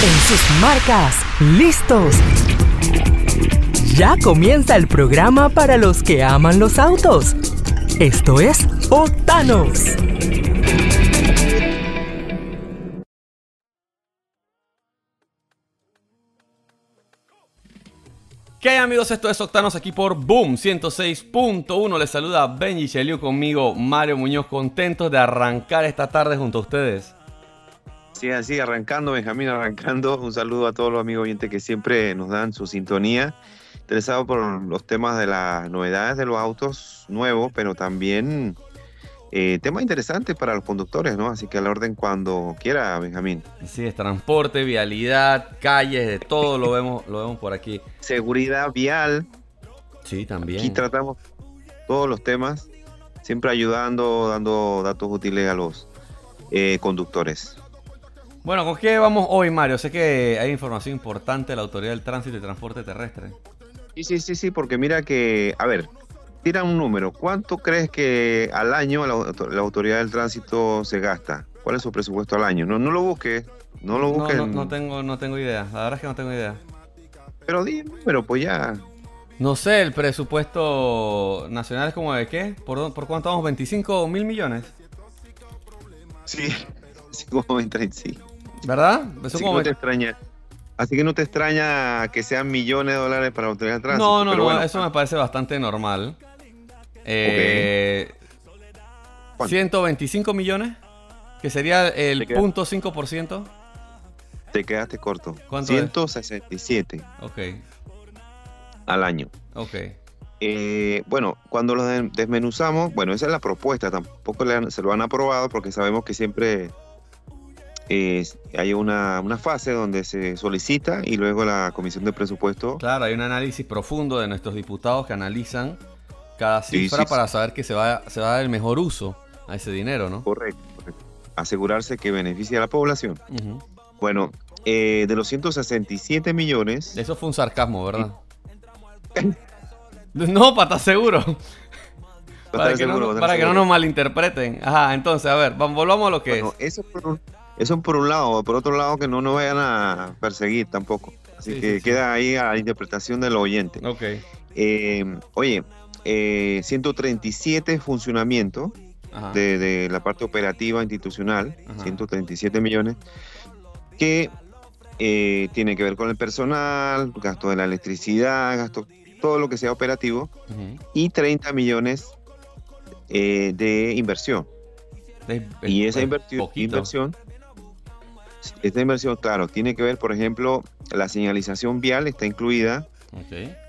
En sus marcas, listos. Ya comienza el programa para los que aman los autos. Esto es Octanos. ¿Qué hay amigos? Esto es Octanos aquí por Boom 106.1. Les saluda Benji Cheliu conmigo, Mario Muñoz, contentos de arrancar esta tarde junto a ustedes. Sí, así, arrancando, Benjamín, arrancando. Un saludo a todos los amigos oyentes que siempre nos dan su sintonía. Interesado por los temas de las novedades de los autos nuevos, pero también eh, temas interesantes para los conductores, ¿no? Así que a la orden cuando quiera, Benjamín. Así es, transporte, vialidad, calles, de todo lo vemos, lo vemos por aquí. Seguridad vial. Sí, también. Aquí tratamos todos los temas, siempre ayudando, dando datos útiles a los eh, conductores. Bueno, ¿con qué vamos hoy, Mario? Sé que hay información importante de la Autoridad del Tránsito y Transporte Terrestre. Sí, sí, sí, sí, porque mira que, a ver, tira un número. ¿Cuánto crees que al año la, la Autoridad del Tránsito se gasta? ¿Cuál es su presupuesto al año? No, no lo busques, no lo busques. No, no, no, tengo, no tengo idea, la verdad es que no tengo idea. Pero dime, pero pues ya. No sé, el presupuesto nacional es como de qué? ¿Por, por cuánto vamos? ¿25 mil millones? Sí, sí, como 20, sí. ¿Verdad? Así que no te extraña. Así que no te extraña que sean millones de dólares para autoridad de tránsito. No, no, pero no, bueno, eso me parece bastante normal. Eh, ¿Cuánto? 125 millones, que sería el punto 5%. Te quedaste corto. ¿Cuánto es? 167 Ok, al año. ok. Eh, bueno, cuando lo de- desmenuzamos, bueno, esa es la propuesta, tampoco le han- se lo han aprobado porque sabemos que siempre eh, hay una, una fase donde se solicita y luego la comisión de presupuesto. Claro, hay un análisis profundo de nuestros diputados que analizan cada cifra sí, para saber que se va, se va a dar el mejor uso a ese dinero, ¿no? Correcto, correcto. Asegurarse que beneficie a la población. Ujú. Bueno, eh, de los 167 millones, Eso fue un sarcasmo, ¿verdad? No, para estar seguro. Para, que, no, seguro, para que no nos malinterpreten. Ajá, entonces, a ver, vamos, volvamos a lo que Bueno, es. eso por, un, eso por un lado, por otro lado que no nos vayan a perseguir tampoco. Así Sí, que sí, sí. queda ahí a la interpretación del oyente. Ok. Eh, oye, eh, 137 funcionamiento Ajá. de, de la parte operativa institucional, Ajá. 137 millones, que eh, tiene que ver con el personal, gasto de la electricidad, gasto, todo lo que sea operativo, y 30 millones eh, de inversión. Y es- esa es inverti- poquito. inversión, esta inversión, claro, tiene que ver, por ejemplo, la señalización vial está incluida,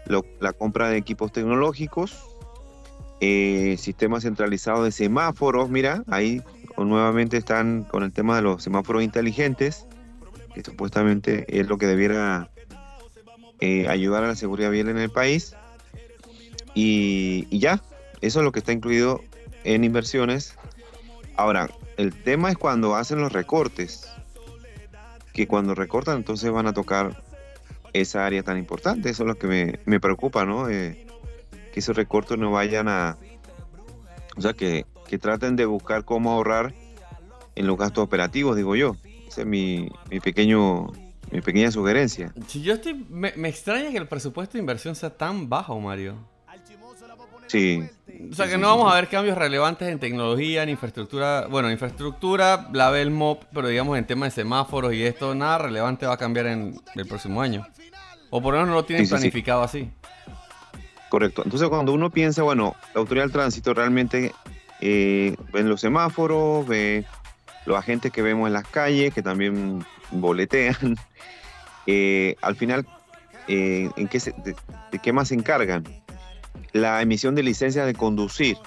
lo- la compra de equipos tecnológicos, eh, sistema centralizado de semáforos, mira, ahí nuevamente están con el tema de los semáforos inteligentes, que supuestamente es lo que debiera eh, ayudar a la seguridad vial en el país. Y, y ya, eso es lo que está incluido en inversiones. Ahora, el tema es cuando hacen los recortes, que cuando recortan entonces van a tocar esa área tan importante. Eso es lo que me, me preocupa, ¿no? Eh, que esos recortes no vayan a... O sea, que, que traten de buscar cómo ahorrar en los gastos operativos, digo yo. Esa es mi, mi pequeño, mi pequeña sugerencia. Yo estoy. Me extraña que el presupuesto de inversión sea tan bajo, Mario. Sí. O sea que no vamos a ver cambios relevantes en tecnología, en infraestructura. Bueno, infraestructura la ve el MOP, pero digamos en temas de semáforos y esto, nada relevante va a cambiar en el próximo año. O por lo menos no lo tienen Sí, sí, sí. planificado así. Correcto. Entonces, cuando uno piensa, bueno, la autoridad del tránsito realmente eh, ven los semáforos, ve los agentes que vemos en las calles, que también boletean. Eh, al final, eh, ¿en qué se- de, de qué más se encargan? La emisión de licencias de conducir.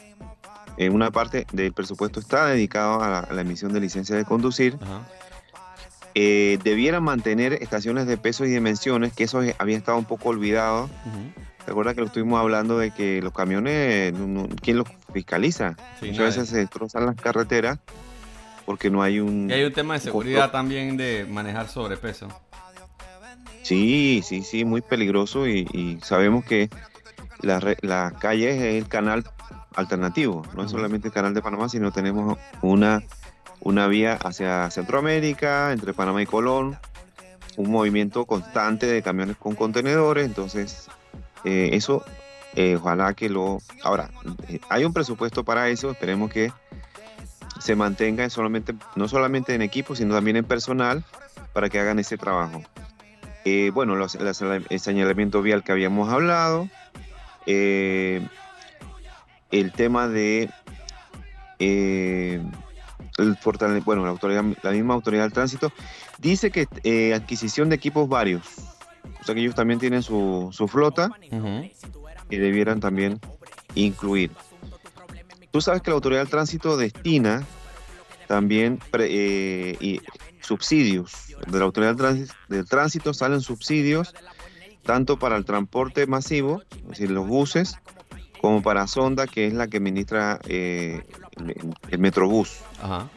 Eh, una parte del presupuesto está dedicado a la, a la emisión de licencias de conducir. Ajá. Eh, debieran mantener estaciones de peso y dimensiones, que eso había estado un poco olvidado. ¿Te acuerdas que lo estuvimos hablando de que los camiones, ¿quién los fiscaliza? Sí, Muchas nadie. veces se destrozan las carreteras porque no hay un... Y hay un tema de seguridad también de manejar sobrepeso. Sí, sí, sí, muy peligroso y, y sabemos que la, re- la calle es el canal alternativo, no es solamente el canal de Panamá, sino tenemos una, una vía hacia Centroamérica, entre Panamá y Colón, un movimiento constante de camiones con contenedores, entonces eh, eso eh, ojalá que lo... Ahora, eh, hay un presupuesto para eso, esperemos que se mantenga solamente, no solamente en equipo, sino también en personal para que hagan ese trabajo. bueno, los, el señalamiento vial que habíamos hablado, el tema de el bueno, la, autoridad, la misma autoridad del tránsito, dice que eh, adquisición de equipos varios. O sea que ellos también tienen su, flota y debieran también incluir. Tú sabes que la autoridad del tránsito destina también eh, y subsidios. De la autoridad del tránsito, salen subsidios tanto para el transporte masivo, es decir, los buses, como para Sonda, que es la que administra eh, el, Metrobús. Ajá.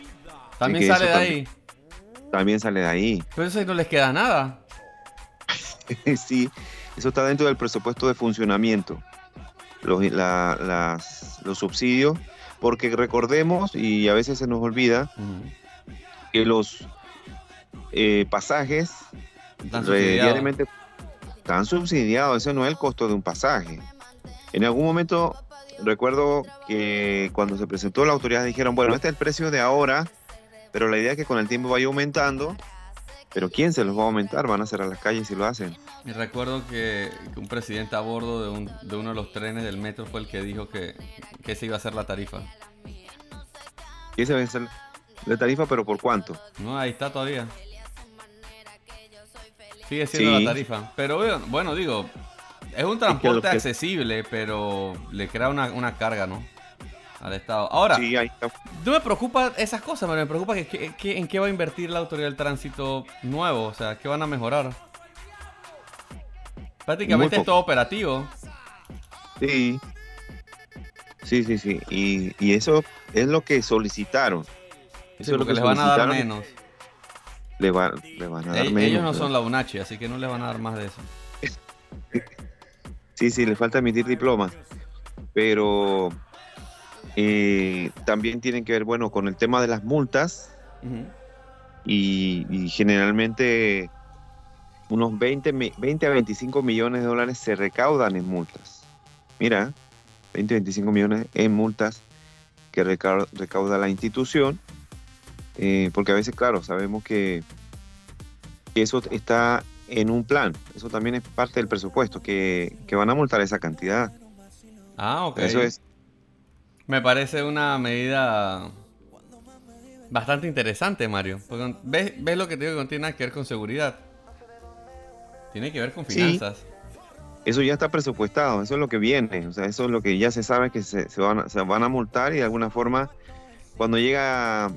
También sale de ahí. También sale de ahí. Pero eso no les queda nada. sí, eso está dentro del presupuesto de funcionamiento. Los, los subsidios, porque recordemos, y a veces se nos olvida, que los eh, pasajes diariamente están subsidiados. Ese no es el costo de un pasaje. En algún momento recuerdo que cuando se presentó la autoridad dijeron, bueno, este es el precio de ahora, pero la idea es que con el tiempo vaya aumentando. Pero ¿quién se los va a aumentar? Van a cerrar las calles si lo hacen. Y recuerdo que, un presidente a bordo de, uno de los trenes del metro fue el que dijo que, que se iba a hacer la tarifa. ¿Qué se va a hacer la tarifa, pero por cuánto? No, ahí está todavía. Sigue siendo la tarifa. Pero bueno, digo, es un transporte accesible, pero le crea una, carga, ¿no? Al Estado. Ahora, no me preocupa esas cosas, me preocupa que, en qué va a invertir la autoridad del tránsito nuevo, o sea, qué van a mejorar. Prácticamente es todo operativo. Sí. Sí, sí, sí. Y, eso es lo que solicitaron. eso es lo que les van a dar menos. Le, van a dar menos. Ellos no son la UNACHI, así que no les van a dar más de eso. Sí, sí, le falta emitir diplomas. Pero eh, también tienen que ver, bueno, con el tema de las multas. y, generalmente unos 20, 20 a 25 millones de dólares se recaudan en multas. Mira, 20 a 25 millones en multas que recauda, la institución. Eh, porque a veces, claro, sabemos que eso está en un plan. Eso también es parte del presupuesto, que, van a multar esa cantidad. Ah, ok. Eso es. Me parece una medida bastante interesante, Mario. Porque ves, ves lo que te digo que no tiene nada que ver con seguridad. Tiene que ver con finanzas. Eso ya está presupuestado, eso es lo que viene. O sea, eso es lo que ya se sabe que se, van, se van a multar y de alguna forma, cuando llega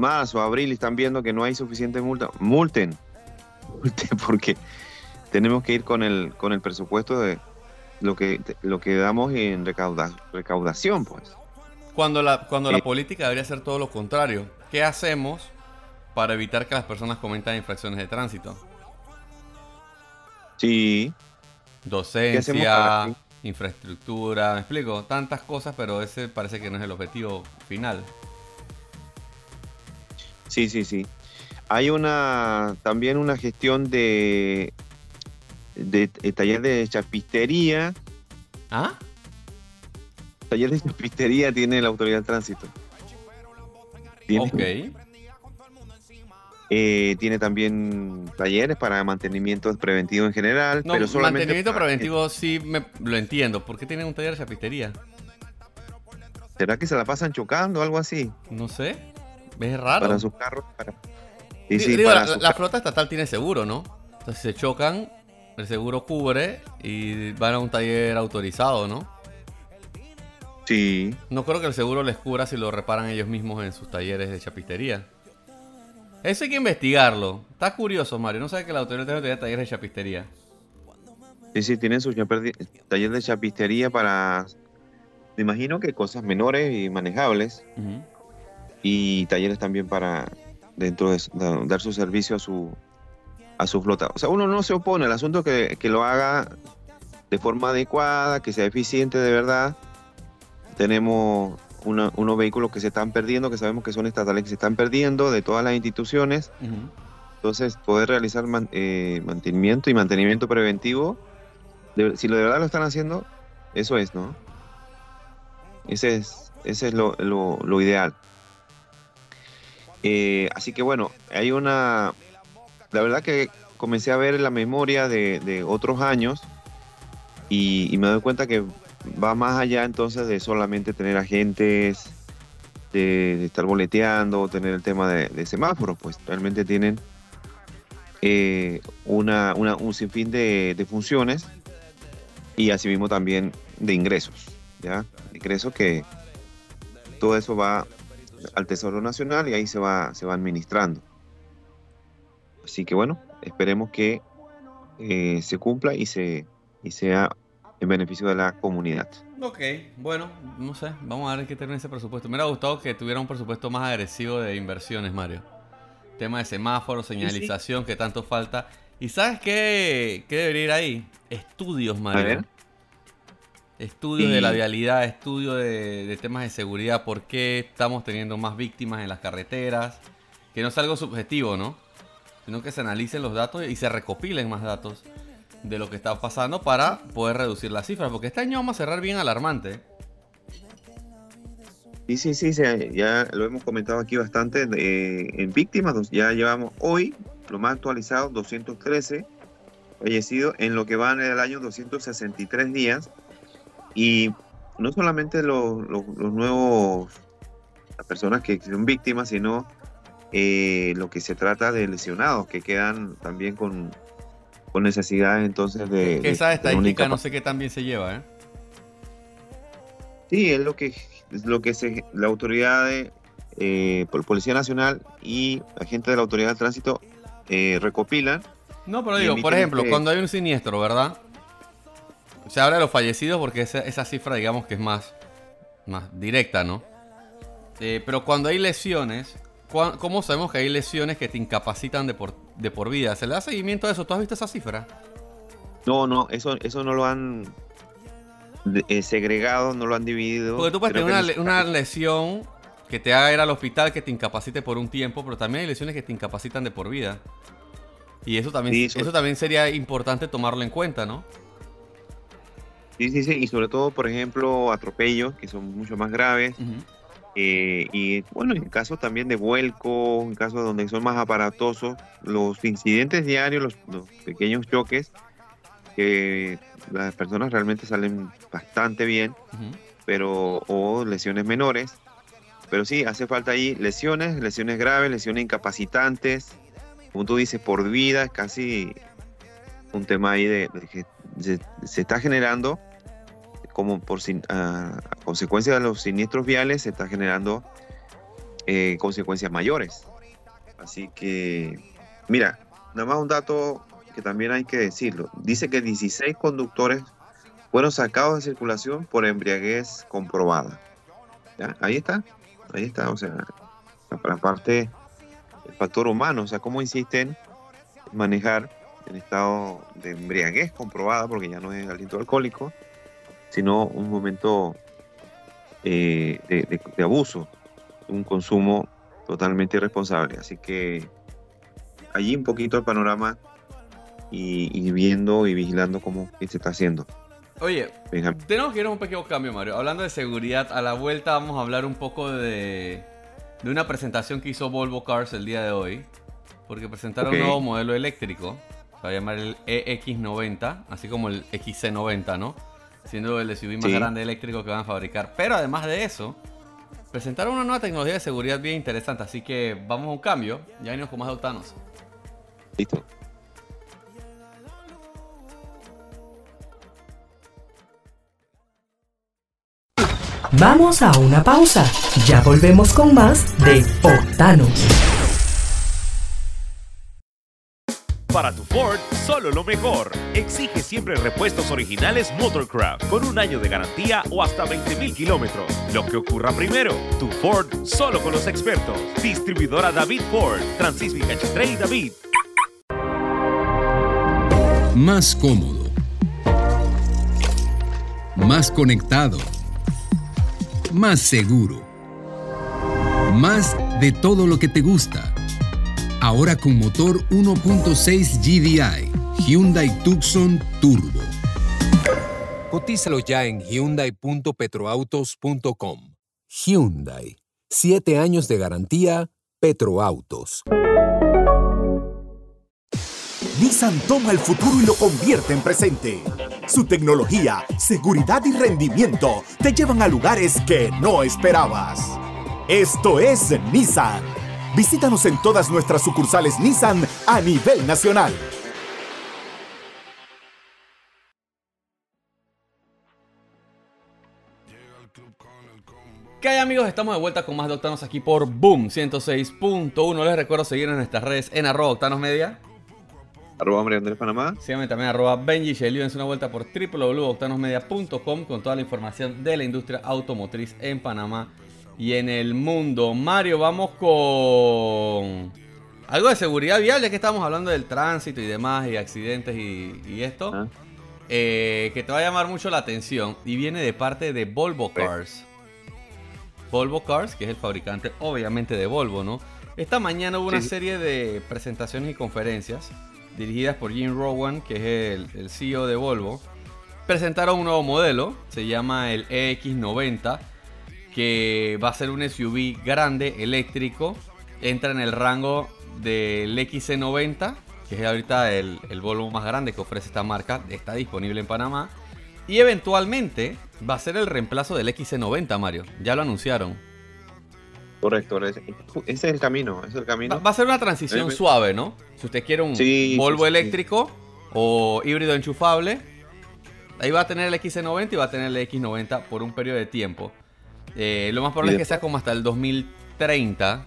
marzo o abril y están viendo que no hay suficiente multa, multen porque tenemos que ir con el, con el presupuesto de lo que, lo que damos en recaudación, pues. Cuando la, cuando la política debería ser todo lo contrario. ¿Qué hacemos para evitar que las personas cometan infracciones de tránsito? Sí. Docencia, infraestructura, me explico, tantas cosas, pero ese parece que no es el objetivo final. Sí, sí, sí. Hay una también una gestión de, de, taller de chapistería. ¿Ah? Taller de chapistería tiene la autoridad de tránsito. ok. Eh, tiene también talleres para mantenimiento preventivo en general. No, pero solamente mantenimiento preventivo sí me, lo entiendo. ¿Por qué tienen un taller de chapistería? ¿Será que se la pasan chocando o algo así? No sé. Es raro. Para sus carros, para, la, flota estatal tiene seguro, ¿no? Entonces se chocan, el seguro cubre y van a un taller autorizado, ¿no? Sí. No creo que el seguro les cubra si lo reparan ellos mismos en sus talleres de chapistería. Eso hay que investigarlo. Está curioso, Mario. No sabe que la autoridad tiene talleres de chapistería. Sí, sí, tienen su taller de chapistería para. Me imagino que cosas menores y manejables. Y talleres también para dentro de, dar su servicio a su, a su flota. O sea, uno no se opone al asunto que, que lo haga de forma adecuada, que sea eficiente de verdad. Tenemos unos vehículos que se están perdiendo, que sabemos que son estatales, que se están perdiendo de todas las instituciones. Entonces, poder realizar eh, mantenimiento y mantenimiento preventivo, si lo de verdad lo están haciendo, eso es, ¿no? Ese es, ese es lo, ideal. Eh, así que bueno, hay una... La verdad que comencé a ver la memoria de, otros años y, me doy cuenta que va más allá entonces de solamente tener agentes, de, estar boleteando, tener el tema de semáforos, pues realmente tienen eh, una, un sinfín de, funciones y asimismo también de ingresos, ¿ya? Ingresos que todo eso va al Tesoro Nacional y ahí se va, se va administrando. Así que bueno, esperemos que eh, se cumpla y, se, y sea en beneficio de la comunidad. Ok, bueno, no sé, vamos a ver qué tiene ese presupuesto. Me hubiera gustado que tuviera un presupuesto más agresivo de inversiones, Mario tema de semáforo, señalización, que tanto falta. ¿Y sabes qué, qué debería ir ahí? Estudios, Mario. Estudios de la vialidad, estudios de, temas de seguridad, por qué estamos teniendo más víctimas en las carreteras. Que no es algo subjetivo, ¿no? Sino que se analicen los datos y se recopilen más datos de lo que está pasando para poder reducir las cifras. Porque este año vamos a cerrar bien alarmante. Sí, sí, sí, ya lo hemos comentado aquí bastante. en víctimas, ya llevamos hoy, lo más actualizado, 213 fallecidos en lo que va en el año 263 días. Y no solamente los, nuevos, las personas que son víctimas, sino eh, lo que se trata de lesionados que quedan también con, con necesidades entonces de... esa estadística no sé qué también se lleva, ¿eh? Sí, es lo que lo que se, la autoridad de eh, Policía Nacional y agentes de la Autoridad de Tránsito eh, recopilan. No, pero digo, por ejemplo, cuando hay un siniestro, ¿verdad? Se habla de los fallecidos porque esa, esa cifra, digamos que es más, más directa, ¿no? Eh, pero cuando hay lesiones, ¿cómo sabemos que hay lesiones que te incapacitan de por, de por vida? ¿Se le da seguimiento a eso? ¿Tú has visto esa cifra? No, no, eso, eso no lo han eh, segregado, no lo han dividido. Porque tú puedes tener una, lesión que te haga ir al hospital, que te incapacite por un tiempo, pero también hay lesiones que te incapacitan de por vida. Y eso también, eso... también sería importante tomarlo en cuenta, ¿no? Sí, sí, sí. Y sobre todo, por ejemplo, atropellos, que son mucho más graves. Eh, y bueno, en casos también de vuelco, en casos donde son más aparatosos, los incidentes diarios, los, los pequeños choques, que las personas realmente salen bastante bien, pero o lesiones menores. Pero sí, hace falta ahí lesiones, lesiones graves, lesiones incapacitantes. Como tú dices, por vida, es casi un tema ahí de, que se, está generando, como por a, consecuencia de los siniestros viales, se está generando eh, consecuencias mayores. Así que, mira, nada más un dato que también hay que decirlo. Dice que 16 conductores fueron sacados de circulación por embriaguez comprobada. Ahí está, ahí está, o sea, la parte, el factor humano, o sea, cómo insisten en manejar en estado de embriaguez comprobada, porque ya no es aliento alcohólico, sino un momento eh, de, de abuso, un consumo totalmente irresponsable. Así que allí un poquito el panorama y, viendo y vigilando cómo se está haciendo. Oye, tenemos que ir a un pequeño cambio, Mario. Hablando de seguridad, a la vuelta vamos a hablar un poco de, de una presentación que hizo Volvo Cars el día de hoy. Porque presentaron un nuevo modelo eléctrico. Se va a llamar el EX90, así como el XC90, ¿no? Siendo el SUV más grande eléctrico que van a fabricar. Pero además de eso, presentaron una nueva tecnología de seguridad bien interesante. Así que vamos a un cambio. Ya venimos con más de Listo. Vamos a una pausa. Ya volvemos con más de Octanos. Para tu Ford, solo lo mejor. Exige siempre repuestos originales Motorcraft con un año de garantía o hasta 20.000 kilómetros. Lo que ocurra primero, tu Ford solo con los expertos. Distribuidora David Ford, Francisco y David. Más cómodo. Más conectado más seguro, más de todo lo que te gusta. Ahora con motor 1.6 GDI. Hyundai Tucson Turbo. Cotízalo ya en hyundai.petroautos.com. Hyundai. Siete años de garantía. Petroautos. Nissan toma el futuro y lo convierte en presente. Su tecnología, seguridad y rendimiento te llevan a lugares que no esperabas. Esto es Nissan. Visítanos en todas nuestras sucursales Nissan a nivel nacional. ¿Qué hay amigos? Estamos de vuelta con más de Octanos aquí por Boom 106.1. Les recuerdo seguir en nuestras redes en arroba Octanos Media. Arroba María Andrés Panamá. Síganme también arroba Benji Dense una vuelta por www.octanosmedia.com con toda la información de la industria automotriz en Panamá y en el mundo. Mario, vamos con algo de seguridad vial, ya que estamos hablando del tránsito y demás, y accidentes y, esto. Ah. Eh, que te va a llamar mucho la atención y viene de parte de Volvo Cars. Volvo Cars, que es el fabricante obviamente de Volvo, ¿no? Esta mañana hubo una serie de presentaciones y conferencias dirigidas por Jim Rowan, que es el, CEO de Volvo. Presentaron un nuevo modelo, se llama el EX90, que va a ser un SUV grande, eléctrico. Entra en el rango del XC90, que es ahorita el, el Volvo más grande que ofrece esta marca. Está disponible en Panamá. Y eventualmente va a ser el reemplazo del XC90, Mario. Ya lo anunciaron. Correcto, ese es el camino, es el camino. Va, a ser una transición suave, ¿no? Si usted quiere un Volvo eléctrico o híbrido enchufable, ahí va a tener el XC90 y va a tener el X90 por un periodo de tiempo. Eh, lo más probable es que sea como hasta el 2030,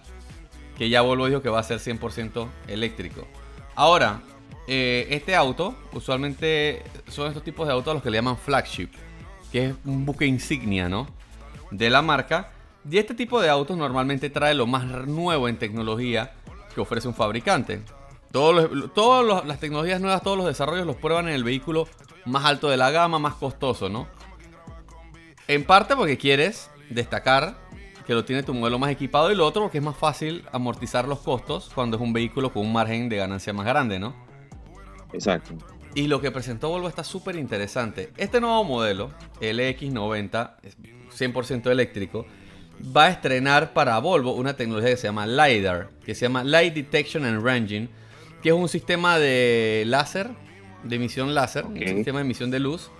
que ya Volvo dijo que va a ser 100% eléctrico. Ahora, eh, este auto, usualmente son estos tipos de autos a los que le llaman flagship, que es un buque insignia, ¿no? De la marca. Y este tipo de autos normalmente trae lo más nuevo en tecnología que ofrece un fabricante. Todas las tecnologías nuevas, todos los desarrollos los prueban en el vehículo más alto de la gama, más costoso, ¿no? En parte porque quieres destacar que lo tiene tu modelo más equipado y lo otro porque es más fácil amortizar los costos cuando es un vehículo con un margen de ganancia más grande, ¿no? Exacto. Y lo que presentó Volvo está súper interesante. Este nuevo modelo, el X90, 100% eléctrico, va a estrenar para Volvo una tecnología que se llama LiDAR, que se llama Light Detection and Ranging, que es un sistema de láser, de emisión láser, un sistema de emisión de luz,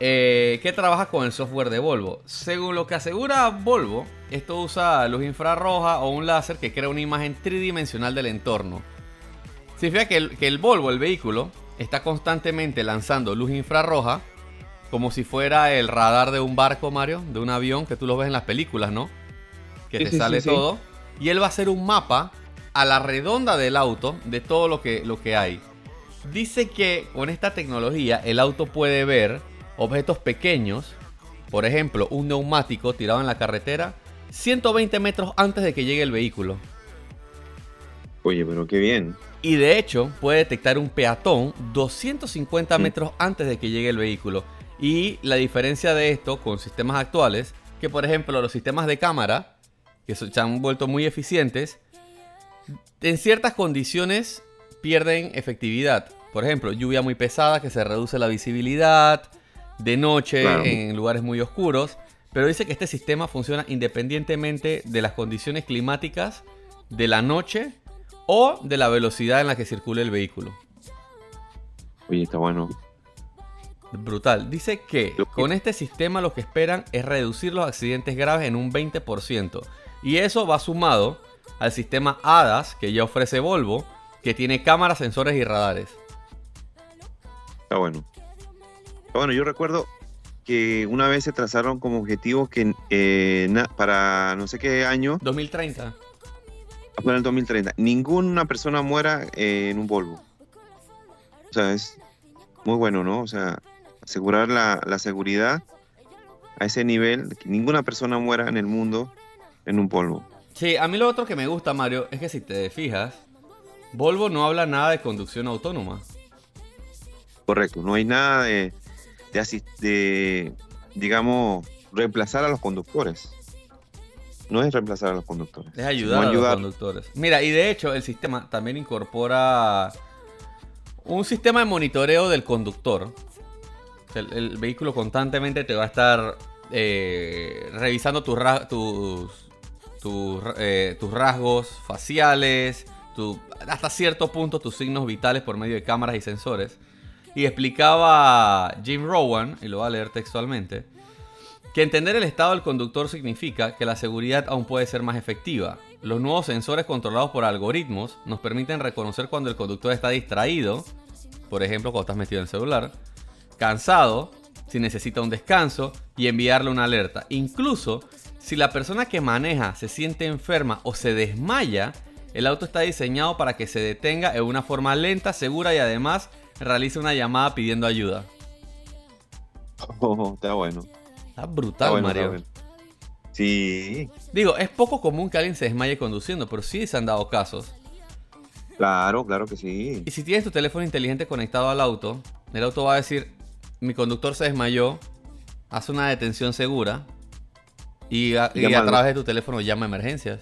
eh, que trabaja con el software de Volvo. Según lo que asegura Volvo, esto usa luz infrarroja o un láser que crea una imagen tridimensional del entorno. Significa que el, que el Volvo, el vehículo, está constantemente lanzando luz infrarroja como si fuera el radar de un barco, Mario, de un avión que tú lo ves en las películas, ¿no? Que te sale todo. Y él va a hacer un mapa a la redonda del auto de todo lo que, lo que hay. Dice que con esta tecnología el auto puede ver objetos pequeños, por ejemplo, un neumático tirado en la carretera, 120 metros antes de que llegue el vehículo. Oye, pero qué bien. Y de hecho puede detectar un peatón 250 mm. metros antes de que llegue el vehículo. Y la diferencia de esto con sistemas actuales, que por ejemplo los sistemas de cámara, que se han vuelto muy eficientes, en ciertas condiciones pierden efectividad. Por ejemplo, lluvia muy pesada que se reduce la visibilidad, de noche en lugares muy oscuros, pero dice que este sistema funciona independientemente de las condiciones climáticas, de la noche o de la velocidad en la que circula el vehículo. Oye, está bueno. Brutal. Dice que con este sistema lo que esperan es reducir los accidentes graves en un 20%. Y eso va sumado al sistema ADAS que ya ofrece Volvo, que tiene cámaras, sensores y radares. Está bueno. Bueno, yo recuerdo que una vez se trazaron como objetivo que eh, para no sé qué año. 2030. Para el 2030. Ninguna persona muera eh, en un Volvo. O sea, es muy bueno, ¿no? O sea, asegurar la, la seguridad a ese nivel, que ninguna persona muera en el mundo en un Volvo. Sí, a mí lo otro que me gusta, Mario, es que si te fijas, Volvo no habla nada de conducción autónoma. Correcto, no hay nada de, de, de digamos, reemplazar a los conductores. no es reemplazar a los conductores. Es ayudar a los conductores. Mira, y de hecho el sistema también incorpora un sistema de monitoreo del conductor. El, vehículo constantemente te va a estar eh, revisando tus, tus, eh, tus, rasgos faciales, hasta cierto punto tus signos vitales por medio de cámaras y sensores. Y explicaba Jim Rowan, y lo voy a leer textualmente, que entender el estado del conductor significa que la seguridad aún puede ser más efectiva. Los nuevos sensores controlados por algoritmos nos permiten reconocer cuando el conductor está distraído, por ejemplo cuando estás metido en el celular, cansado, si necesita un descanso y enviarle una alerta. Incluso si la persona que maneja se siente enferma o se desmaya, el auto está diseñado para que se detenga en una forma lenta, segura y además realice una llamada pidiendo ayuda. Oh, está bueno. Está brutal, Mario. Sí. Digo, es poco común que alguien se desmaye conduciendo, pero sí se han dado casos. Claro, claro que sí. Y si tienes tu teléfono inteligente conectado al auto, el auto va a decir, mi conductor se desmayó, hace una detención segura y a, través de tu teléfono llama a emergencias.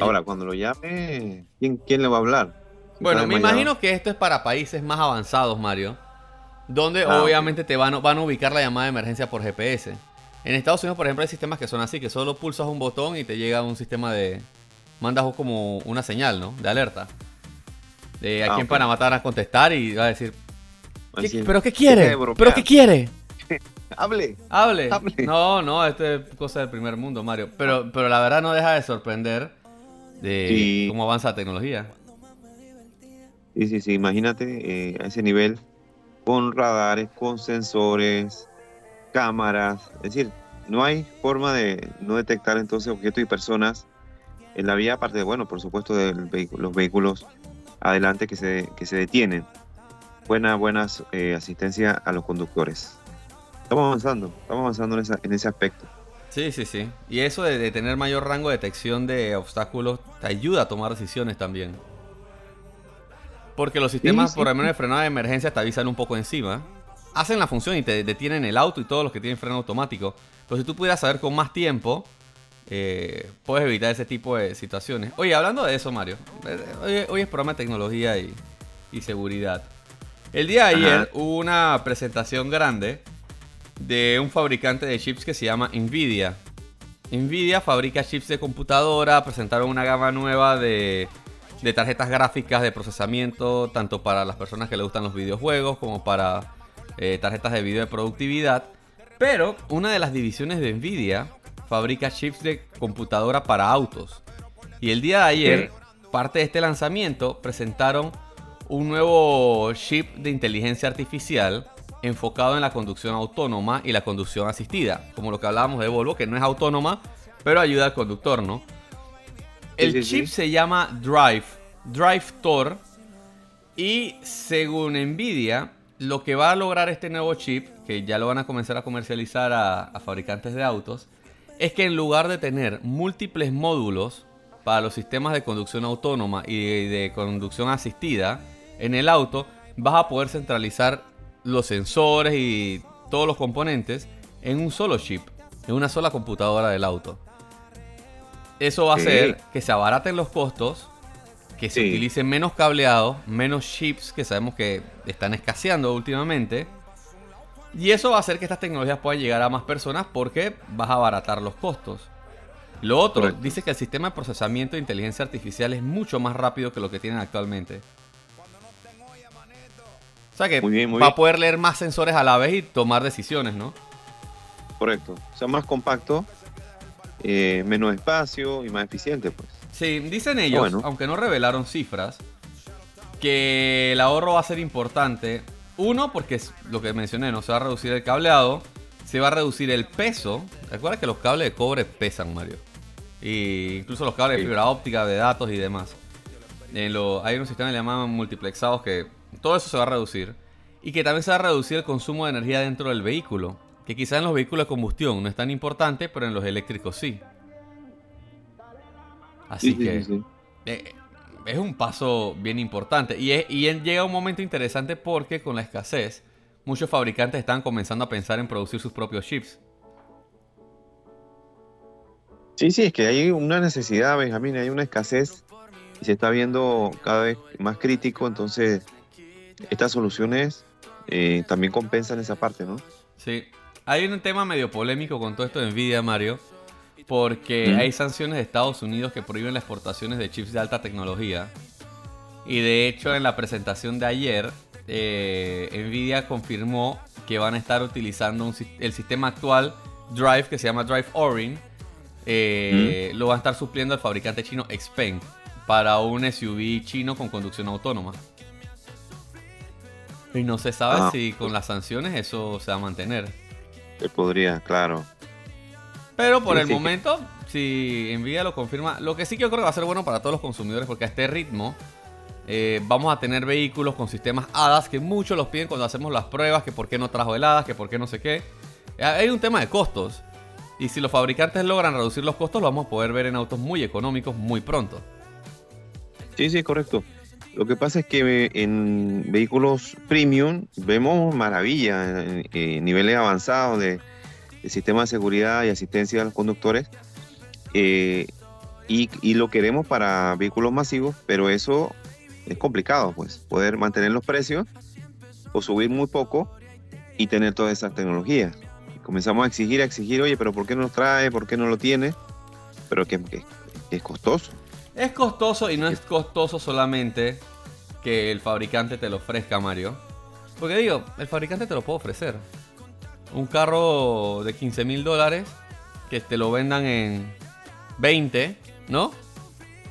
Ahora, cuando lo llame, ¿quién, ¿quién le va a hablar? Bueno, me imagino que esto es para países más avanzados, Mario. Donde ah, obviamente te van, van a ubicar la llamada de emergencia por GPS. En Estados Unidos, por ejemplo, hay sistemas que son así, que solo pulsas un botón y te llega un sistema de... Mandas como una señal, ¿no? De alerta. De aquí ah, en Panamá te van a contestar y va a decir... ¿Pero qué quiere? ¿Pero qué quiere? Hable. Hable. No, no, esto es cosa del primer mundo, Mario. Pero, pero la verdad no deja de sorprender de cómo avanza la tecnología. Sí, sí, sí. Imagínate eh, a ese nivel con radares, con sensores, cámaras. Es decir, no hay forma de no detectar entonces objetos y personas en la vía, aparte de, bueno, por supuesto, de los vehículos adelante que se, que se detienen. Buena, buena eh, asistencia a los conductores. Estamos avanzando, estamos avanzando en, ese aspecto. Sí, sí, sí. Y eso de, tener mayor rango de detección de obstáculos te ayuda a tomar decisiones también. Porque los sistemas, por lo menos de frenada de emergencia, te avisan un poco encima. Hacen la función y te detienen el auto y todos los que tienen freno automático. Pero si tú pudieras saber con más tiempo, eh, puedes evitar ese tipo de situaciones. Oye, hablando de eso, Mario. Eh, hoy, es programa de tecnología y, seguridad. El día de ayer hubo una presentación grande de un fabricante de chips que se llama Nvidia. Nvidia fabrica chips de computadora, presentaron una gama nueva de de tarjetas gráficas de procesamiento, tanto para las personas que le gustan los videojuegos como para eh, tarjetas de video de productividad. Pero una de las divisiones de Nvidia fabrica chips de computadora para autos. Y el día de ayer, parte de este lanzamiento, presentaron un nuevo chip de inteligencia artificial enfocado en la conducción autónoma y la conducción asistida. Como lo que hablábamos de Volvo, que no es autónoma, pero ayuda al conductor, ¿no? El chip se llama Drive, Drive Tor. Y según Nvidia, lo que va a lograr este nuevo chip, que ya lo van a comenzar a comercializar a, fabricantes de autos, es que en lugar de tener múltiples módulos para los sistemas de conducción autónoma y de, conducción asistida en el auto, vas a poder centralizar los sensores y todos los componentes en un solo chip, en una sola computadora del auto. Eso va a hacer que se abaraten los costos, que se utilicen menos cableados, menos chips que sabemos que están escaseando últimamente. Y eso va a hacer que estas tecnologías puedan llegar a más personas porque vas a abaratar los costos. Lo otro, dice que el sistema de procesamiento de inteligencia artificial es mucho más rápido que lo que tienen actualmente. O sea que va a poder leer más sensores a la vez y tomar decisiones, ¿no? Correcto. O sea, más compacto eh, menos espacio y más eficiente, pues. Sí, dicen ellos, aunque no revelaron cifras, que el ahorro va a ser importante. Uno, porque es lo que mencioné, no se va a reducir el cableado, se va a reducir el peso. Recuerda que los cables de cobre pesan, Mario. Y incluso los cables de fibra óptica, de datos y demás. En lo, hay un sistema que le llaman multiplexados que todo eso se va a reducir. Y que también se va a reducir el consumo de energía dentro del vehículo que quizás en los vehículos de combustión no es tan importante, pero en los eléctricos sí. Así que eh, es un paso bien importante. Y, y llega un momento interesante porque con la escasez, muchos fabricantes están comenzando a pensar en producir sus propios chips. Sí, sí, es que hay una necesidad, Benjamín, hay una escasez y se está viendo cada vez más crítico, entonces estas soluciones eh, también compensan esa parte, ¿no? Sí, hay un tema medio polémico con todo esto de Nvidia, Mario, porque hay sanciones de Estados Unidos que prohíben las exportaciones de chips de alta tecnología. Y de hecho, en la presentación de ayer, eh, Nvidia confirmó que van a estar utilizando el sistema actual Drive, que se llama Drive Orin, eh, lo va a estar supliendo el fabricante chino Xpeng para un SUV chino con conducción autónoma. Y no se sabe ah. si con las sanciones eso se va a mantener. Se podría, claro. Pero por el momento, si Nvidia lo confirma, lo que sí que yo creo que va a ser bueno para todos los consumidores, porque a este ritmo eh, vamos a tener vehículos con sistemas HADAS que muchos los piden cuando hacemos las pruebas, que por qué no trajo el HADAS, que por qué no sé qué. Hay un tema de costos. Y si los fabricantes logran reducir los costos, lo vamos a poder ver en autos muy económicos muy pronto. Sí, sí, correcto. Lo que pasa es que en vehículos premium vemos maravilla, en, niveles avanzados de, sistema de seguridad y asistencia a los conductores. Eh, y, y, lo queremos para vehículos masivos, pero eso es complicado, pues, poder mantener los precios o subir muy poco y tener todas esas tecnologías. Comenzamos a exigir, a exigir, oye, pero ¿por qué no lo trae? ¿Por qué no lo tiene? Pero que, es costoso. Es costoso y no es costoso solamente que el fabricante te lo ofrezca, Mario. Porque digo, el fabricante te lo puede ofrecer. Un carro de 15 mil dólares que te lo vendan en 20, ¿no?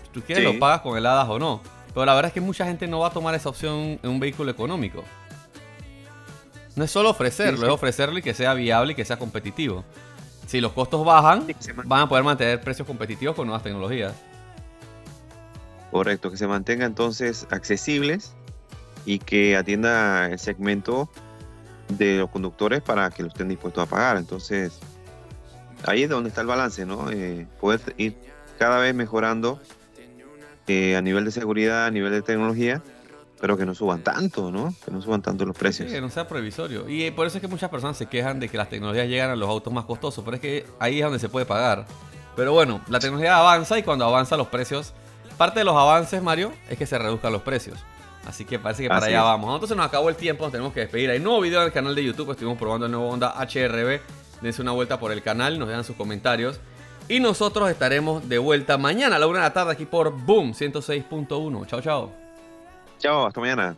Si tú quieres lo pagas con heladas o no. Pero la verdad es que mucha gente no va a tomar esa opción en un vehículo económico. No es solo ofrecerlo, es ofrecerle que sea viable y que sea competitivo. Si los costos bajan, van a poder mantener precios competitivos con nuevas tecnologías. Correcto, que se mantenga entonces accesibles y que atienda el segmento de los conductores para que lo estén dispuestos a pagar. Entonces, ahí es donde está el balance, ¿no? Eh, poder ir cada vez mejorando eh, a nivel de seguridad, a nivel de tecnología, pero que no suban tanto, ¿no? Que no suban tanto los precios. Sí, que no sea provisorio. Y por eso es que muchas personas se quejan de que las tecnologías llegan a los autos más costosos, pero es que ahí es donde se puede pagar. Pero bueno, la tecnología avanza y cuando avanza los precios, parte de los avances, Mario, es que se reduzcan los precios. Así que parece que para allá vamos. Entonces nos acabó el tiempo, nos tenemos que despedir. Hay nuevo video en el canal de YouTube, estuvimos probando el nuevo Honda HRB. Dense una vuelta por el canal, nos dejan sus comentarios. Y nosotros estaremos de vuelta mañana a la una de la tarde aquí por Boom 106.1. Chao, chao. Chao, hasta mañana.